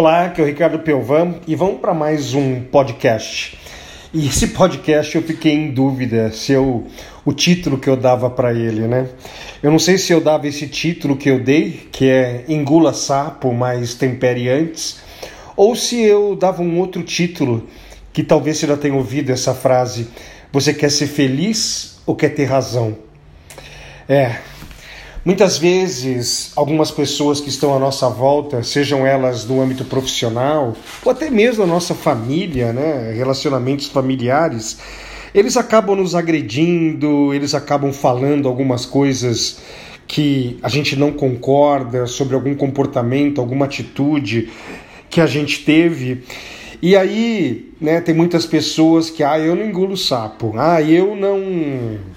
Olá, aqui é o Ricardo Pelvan e vamos para mais um podcast. E esse podcast eu fiquei em dúvida se eu, o título que eu dava para ele, né? Eu não sei se eu dava esse título que eu dei, que é Engula Sapo, mas tempere antes, ou se eu dava um outro título, que talvez você já tenha ouvido essa frase: Você quer ser feliz ou quer ter razão? É, Muitas vezes, algumas pessoas que estão à nossa volta, sejam elas no âmbito profissional ou até mesmo na nossa família, né, relacionamentos familiares, eles acabam nos agredindo, eles acabam falando algumas coisas que a gente não concorda sobre algum comportamento, alguma atitude que a gente teve. E aí, né, tem muitas pessoas que, ah, eu não engulo sapo, ah, eu não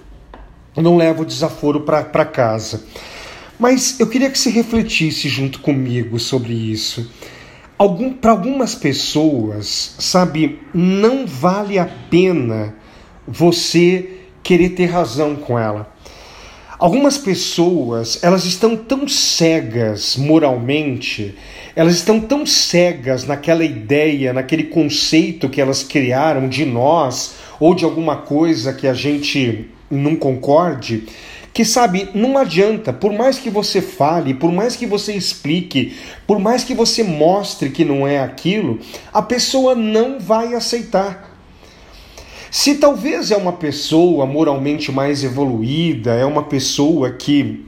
não levo desaforo para casa. Mas eu queria que você refletisse junto comigo sobre isso. Algum, para algumas pessoas, sabe, não vale a pena você querer ter razão com ela. Algumas pessoas, elas estão tão cegas moralmente, elas estão tão cegas naquela ideia, naquele conceito que elas criaram de nós ou de alguma coisa que a gente não concorde, que sabe, não adianta, por mais que você fale, por mais que você explique, por mais que você mostre que não é aquilo, a pessoa não vai aceitar. Se talvez é uma pessoa moralmente mais evoluída, é uma pessoa que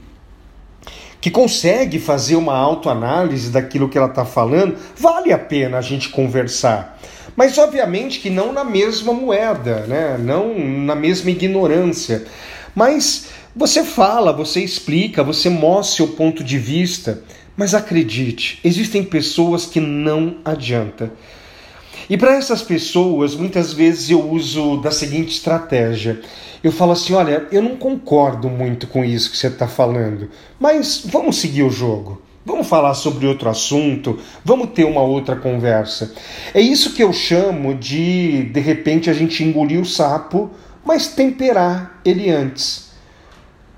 que consegue fazer uma autoanálise daquilo que ela está falando, vale a pena a gente conversar. Mas obviamente que não na mesma moeda, né? não na mesma ignorância. Mas você fala, você explica, você mostra seu ponto de vista. Mas acredite, existem pessoas que não adianta. E para essas pessoas, muitas vezes eu uso da seguinte estratégia: eu falo assim, olha, eu não concordo muito com isso que você está falando, mas vamos seguir o jogo. Vamos falar sobre outro assunto, vamos ter uma outra conversa. É isso que eu chamo de, de repente, a gente engolir o sapo, mas temperar ele antes.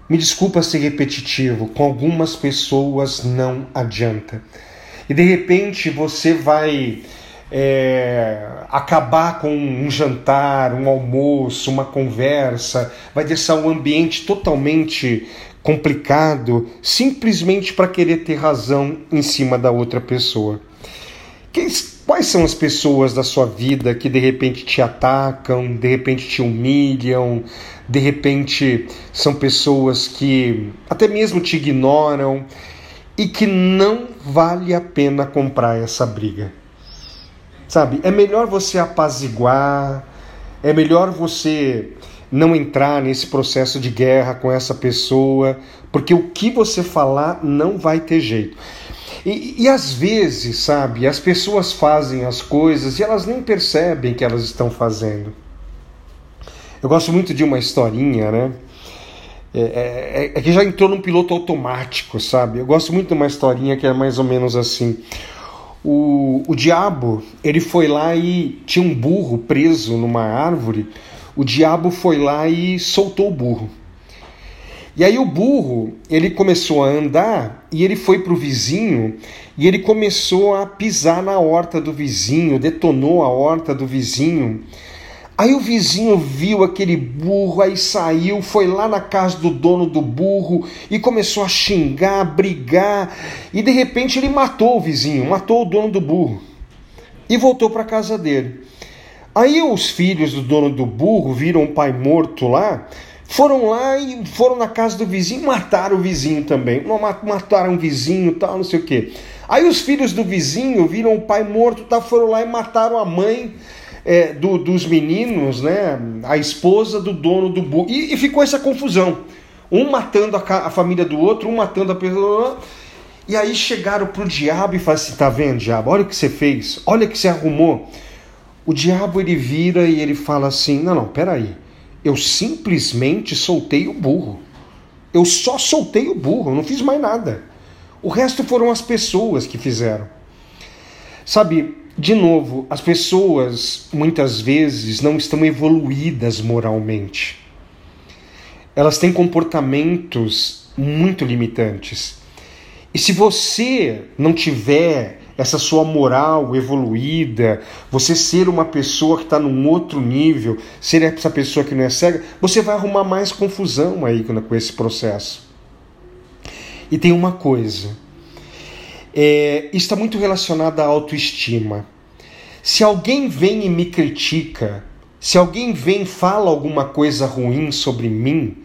Me desculpa ser repetitivo, com algumas pessoas não adianta. E de repente você vai é, acabar com um jantar, um almoço, uma conversa, vai deixar o ambiente totalmente complicado simplesmente para querer ter razão em cima da outra pessoa. Quais são as pessoas da sua vida que de repente te atacam, de repente te humilham, de repente são pessoas que até mesmo te ignoram e que não vale a pena comprar essa briga? Sabe? É melhor você apaziguar, é melhor você não entrar nesse processo de guerra com essa pessoa, porque o que você falar não vai ter jeito. E, e às vezes, sabe, as pessoas fazem as coisas e elas nem percebem que elas estão fazendo. Eu gosto muito de uma historinha, né? É, é, é, que já entrou num piloto automático, sabe? Eu gosto muito de uma historinha que é mais ou menos assim. O, o diabo, ele foi lá e tinha um burro preso numa árvore. O diabo foi lá e soltou o burro. E aí o burro, ele começou a andar e ele foi para o vizinho e ele começou a pisar na horta do vizinho, detonou a horta do vizinho. Aí o vizinho viu aquele burro, aí saiu, foi lá na casa do dono do burro e começou a xingar, a brigar, e de repente ele matou o vizinho, matou o dono do burro e voltou para casa dele. Aí os filhos do dono do burro viram o pai morto lá, foram lá e foram na casa do vizinho, mataram o vizinho também. Mataram o vizinho, tal, não sei o quê. Aí os filhos do vizinho viram o pai morto, tal, foram lá e mataram a mãe é, do, dos meninos, né, a esposa do dono do burro. E, e ficou essa confusão. Um matando a, a, família do outro, um matando a pessoa. E aí chegaram pro diabo e falaram assim: tá vendo, diabo? Olha o que você fez, olha o que você arrumou. O diabo ele vira e ele fala assim: não, não, peraí. Eu simplesmente soltei o burro. Eu só soltei o burro, eu não fiz mais nada. O resto foram as pessoas que fizeram. Sabe, de novo, as pessoas muitas vezes não estão evoluídas moralmente. Elas têm comportamentos muito limitantes. E se você não tiver essa sua moral evoluída, você ser uma pessoa que está num outro nível, ser essa pessoa que não é cega, você vai arrumar mais confusão aí com esse processo. E tem uma coisa, é, está muito relacionado à autoestima. Se alguém vem e me critica, se alguém vem e fala alguma coisa ruim sobre mim,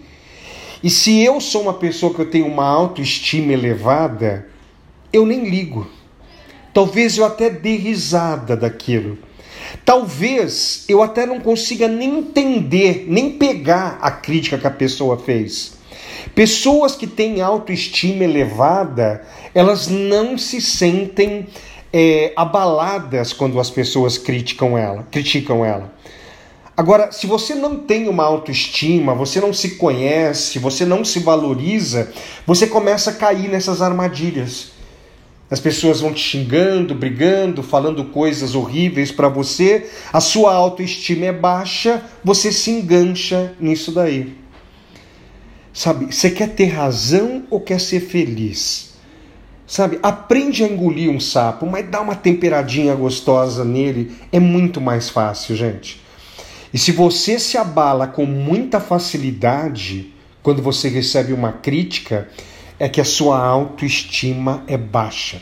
e se eu sou uma pessoa que eu tenho uma autoestima elevada, eu nem ligo. Talvez eu até dê risada daquilo. Talvez eu até não consiga nem entender, nem pegar a crítica que a pessoa fez. Pessoas que têm autoestima elevada, elas não se sentem é, abaladas quando as pessoas criticam ela, criticam ela. Agora, se você não tem uma autoestima, você não se conhece, você não se valoriza, você começa a cair nessas armadilhas. As pessoas vão te xingando, brigando, falando coisas horríveis para você, a sua autoestima é baixa, você se engancha nisso daí. Sabe, você quer ter razão ou quer ser feliz? Sabe, aprende a engolir um sapo, mas dá uma temperadinha gostosa nele, é muito mais fácil, gente. E se você se abala com muita facilidade quando você recebe uma crítica, é que a sua autoestima é baixa.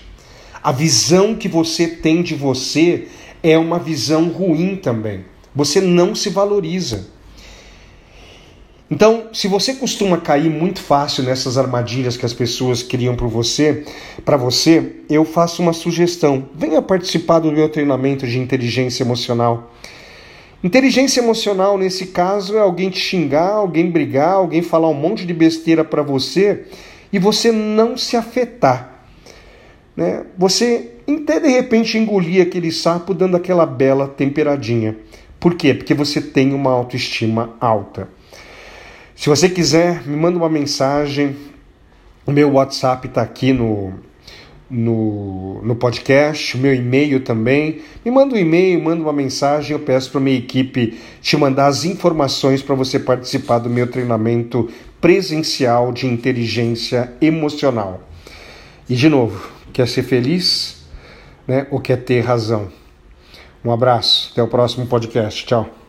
A visão que você tem de você é uma visão ruim também. Você não se valoriza. Então, se você costuma cair muito fácil nessas armadilhas que as pessoas criam para você, para você, eu faço uma sugestão. Venha participar do meu treinamento de inteligência emocional. Inteligência emocional, nesse caso, é alguém te xingar, alguém brigar, alguém falar um monte de besteira para você e você não se afetar. Né? Você até de repente engolir aquele sapo dando aquela bela temperadinha. Por quê? Porque você tem uma autoestima alta. Se você quiser, me manda uma mensagem. O meu WhatsApp está aqui no, no, no podcast, o meu e-mail também. Me manda um e-mail, manda uma mensagem, eu peço para minha equipe te mandar as informações para você participar do meu treinamento presencial de inteligência emocional. E de novo, quer ser feliz, né? Ou quer ter razão? Um abraço, até o próximo podcast. Tchau.